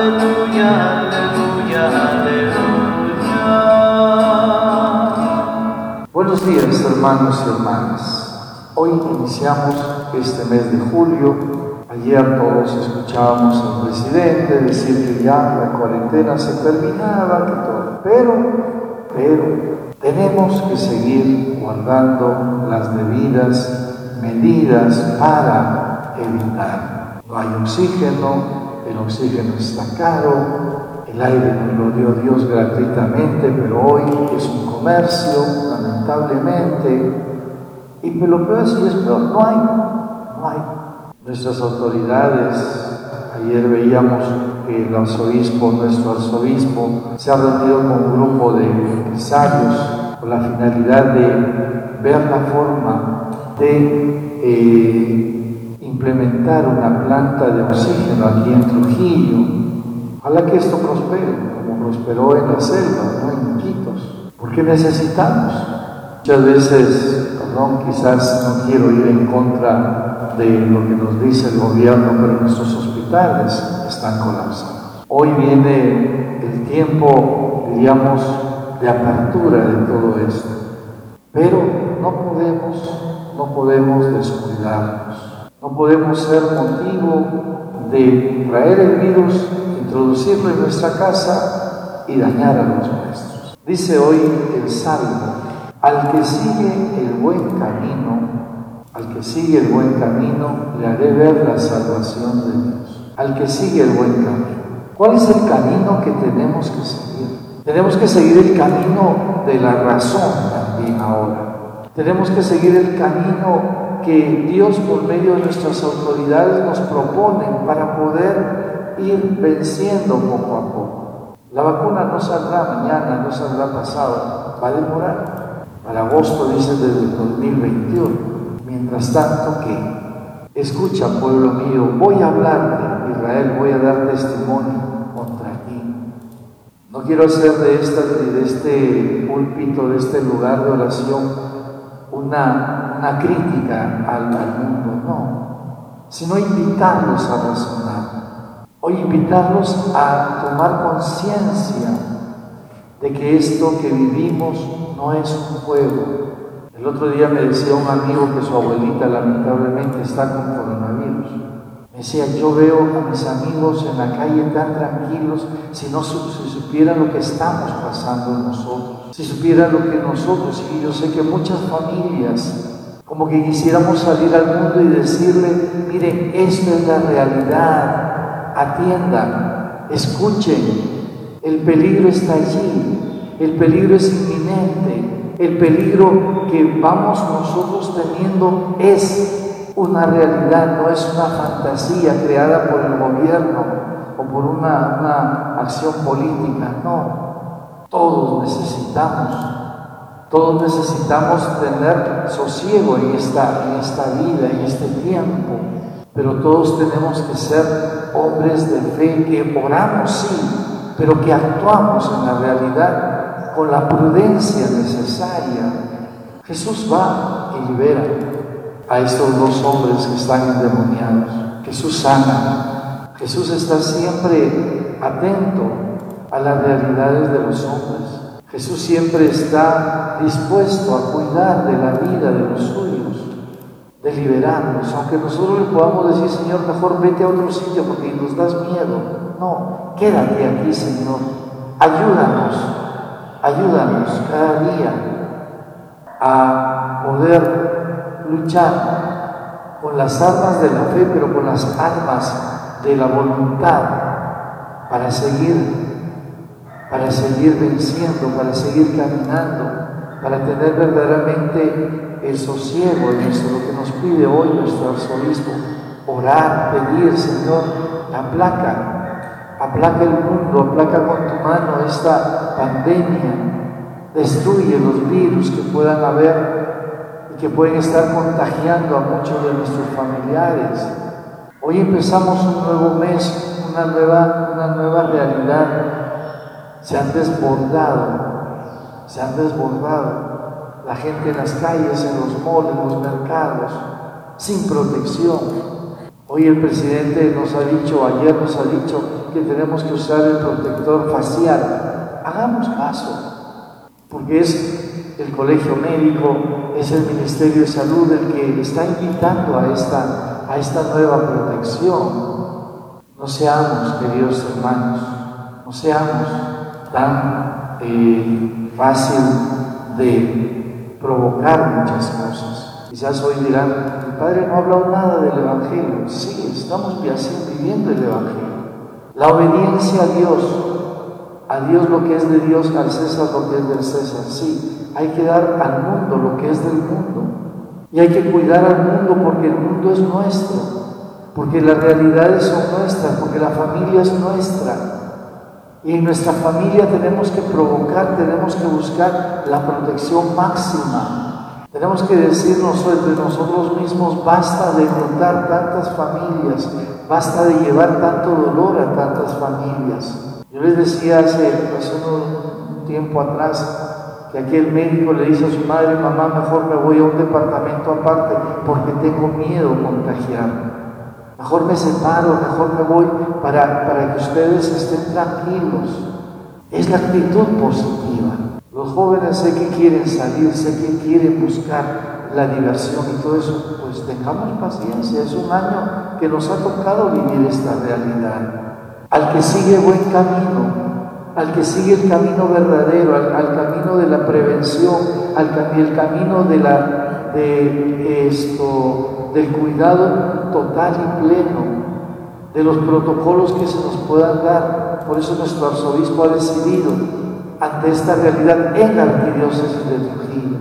aleluya, aleluya, aleluya. Buenos días hermanos y hermanas. Hoy iniciamos este mes de julio. Ayer todos escuchábamos al presidente decir que ya la cuarentena se terminaba, que todo. Pero, pero, tenemos que seguir guardando las debidas medidas para evitar. No hay oxígeno, el oxígeno está caro, el aire nos lo dio Dios gratuitamente, pero hoy es un comercio, lamentablemente. Y lo peor es, es peor, no hay, no hay. Nuestras autoridades, ayer veíamos que el arzobispo, nuestro arzobispo, se ha reunido con un grupo de empresarios con la finalidad de ver la forma de eh, implementar una planta de oxígeno aquí en Trujillo. Ojalá que esto prospere, como prosperó en la selva, no en Quitos, porque necesitamos. Muchas veces, perdón, quizás no quiero ir en contra de lo que nos dice el gobierno, pero nuestros hospitales están colapsados. Hoy viene el tiempo, diríamos, de apertura de todo esto, pero no podemos, no podemos descuidarnos. No podemos ser motivo de traer el virus, introducirlo en nuestra casa y dañar a los nuestros. Dice hoy el Salmo, al que sigue el buen camino, al que sigue el buen camino, le haré ver la salvación de Dios. Al que sigue el buen camino. ¿Cuál es el camino que tenemos que seguir? Tenemos que seguir el camino de la razón también ahora. Tenemos que seguir el camino que Dios por medio de nuestras autoridades nos proponen para poder ir venciendo poco a poco. La vacuna no saldrá mañana, no saldrá pasado, va a demorar. Para agosto dice desde el 2021. Mientras tanto que, escucha pueblo mío, voy a hablarte, Israel, voy a dar testimonio contra ti. No quiero hacer de, esta, de este púlpito, de este lugar de oración, una, una crítica al, mundo, no, sino invitarlos a razonar, o invitarlos a tomar conciencia de que esto que vivimos no es un juego. El otro día me decía un amigo que su abuelita lamentablemente está con coronavirus. Decía, yo veo a mis amigos en la calle tan tranquilos si no si supieran lo que estamos pasando nosotros. Si supiera lo que nosotros, y yo sé que muchas familias, como que quisiéramos salir al mundo y decirle, miren, esto es la realidad, atiendan, escuchen, el peligro está allí, el peligro es inminente, el peligro que vamos nosotros teniendo es una realidad, no es una fantasía creada por el gobierno o por una, una acción política, no. Todos necesitamos, todos necesitamos tener sosiego en esta, en esta vida, en este tiempo, pero todos tenemos que ser hombres de fe que oramos, sí, pero que actuamos en la realidad con la prudencia necesaria. Jesús va y libera a estos dos hombres que están endemoniados. Jesús sana. Jesús está siempre atento a las realidades de los hombres. Jesús siempre está dispuesto a cuidar de la vida de los suyos, de liberarnos, aunque nosotros le podamos decir, Señor, mejor vete a otro sitio porque nos das miedo. No, quédate aquí, Señor. Ayúdanos, ayúdanos cada día a poder luchar con las armas de la fe, pero con las armas de la voluntad para seguir para seguir venciendo, para seguir caminando, para tener verdaderamente el sosiego en eso, lo que nos pide hoy nuestro arzobispo, orar, pedir, Señor, aplaca, aplaca el mundo, aplaca con tu mano esta pandemia, destruye los virus que puedan haber que pueden estar contagiando a muchos de nuestros familiares. Hoy empezamos un nuevo mes, una nueva, una nueva realidad se han desbordado, se han desbordado. La gente en las calles, en los moles, en los mercados, sin protección. Hoy el presidente nos ha dicho, ayer nos ha dicho que tenemos que usar el protector facial. Hagamos caso, porque es el colegio médico, es el Ministerio de Salud el que está invitando a esta, a esta nueva protección. No seamos, queridos hermanos, no seamos tan eh, fácil de provocar muchas cosas. Quizás hoy dirán, el Padre no ha hablado nada del Evangelio. Sí, estamos viviendo el Evangelio. La obediencia a Dios, a Dios lo que es de Dios, al César lo que es del César. Sí, hay que dar al mundo lo que es del mundo. Y hay que cuidar al mundo porque el mundo es nuestro, porque las realidades son nuestras, porque la familia es nuestra. Y en nuestra familia tenemos que provocar, tenemos que buscar la protección máxima tenemos que decirnos entre nosotros mismos, basta de contar tantas familias, basta de llevar tanto dolor a tantas familias. Yo les decía hace, hace un tiempo atrás que aquel médico le dice a su madre, mamá, mejor me voy a un departamento aparte porque tengo miedo a contagiarme. Mejor me separo, mejor me voy para, para que ustedes estén tranquilos. Es la actitud positiva. Los jóvenes sé que quieren salir, sé que quieren buscar la diversión y todo eso, pues tengamos paciencia, es un año que nos ha tocado vivir esta realidad. Al que sigue buen camino, al que sigue el camino verdadero, al, camino de la prevención, al el camino de la, esto, del cuidado total y pleno, de los protocolos que se nos puedan dar. Por eso nuestro arzobispo ha decidido ante esta realidad en la arquidiócesis de Trujillo,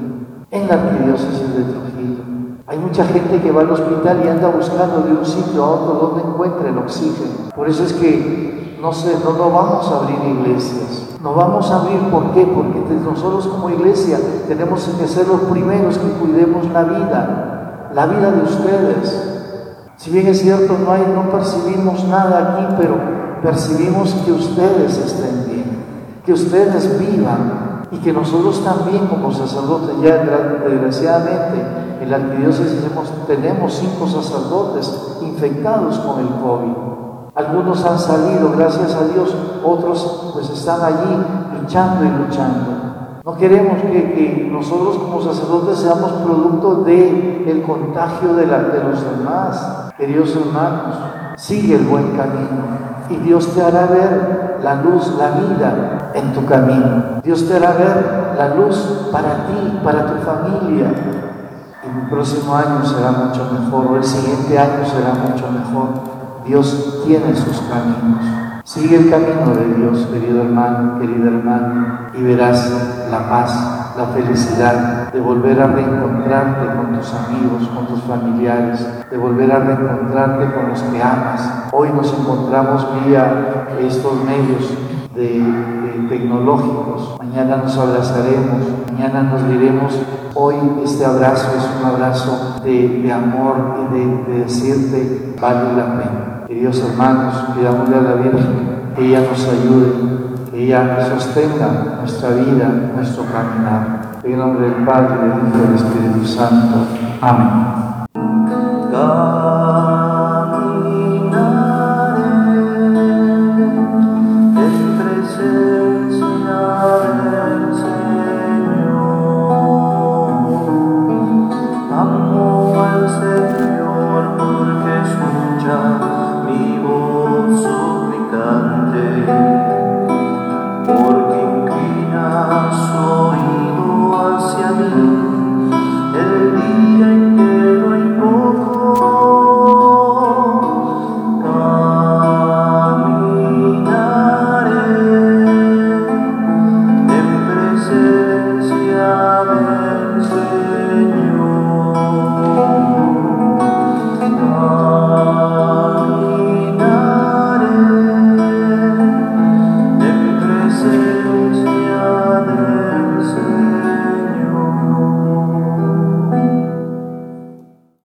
en la arquidiócesis de Trujillo. Hay mucha gente que va al hospital y anda buscando de un sitio a otro donde encuentre el oxígeno. Por eso es que no sé, no, no vamos a abrir iglesias. No vamos a abrir, ¿por qué? Porque nosotros como iglesia tenemos que ser los primeros que cuidemos la vida, la vida de ustedes. Si bien es cierto, no, hay, no percibimos nada aquí, pero percibimos que ustedes estén bien que ustedes vivan y que nosotros también como sacerdotes, ya desgraciadamente en la arquidiócesis tenemos cinco sacerdotes infectados con el COVID. Algunos han salido, gracias a Dios, otros pues están allí luchando y luchando. No queremos que, nosotros como sacerdotes seamos producto del el contagio de, de los demás. Queridos hermanos, sigue el buen camino y Dios te hará ver la luz, la vida en tu camino. Dios te hará ver la luz para ti, para tu familia. El próximo año será mucho mejor o el siguiente año será mucho mejor. Dios tiene sus caminos. Sigue el camino de Dios, querido hermano, querida hermana, y verás la paz, la felicidad de volver a reencontrarte con tus amigos, con tus familiares, de volver a reencontrarte con los que amas. Hoy nos encontramos vía estos medios de, tecnológicos. Mañana nos abrazaremos, mañana nos diremos, hoy este abrazo es un abrazo de, amor y de, de decirte, vale la pena. Queridos hermanos, pidámosle a la Virgen que ella nos ayude, que ella sostenga nuestra vida, nuestro caminar. En el nombre del Padre, del Hijo y del Espíritu Santo. Amén.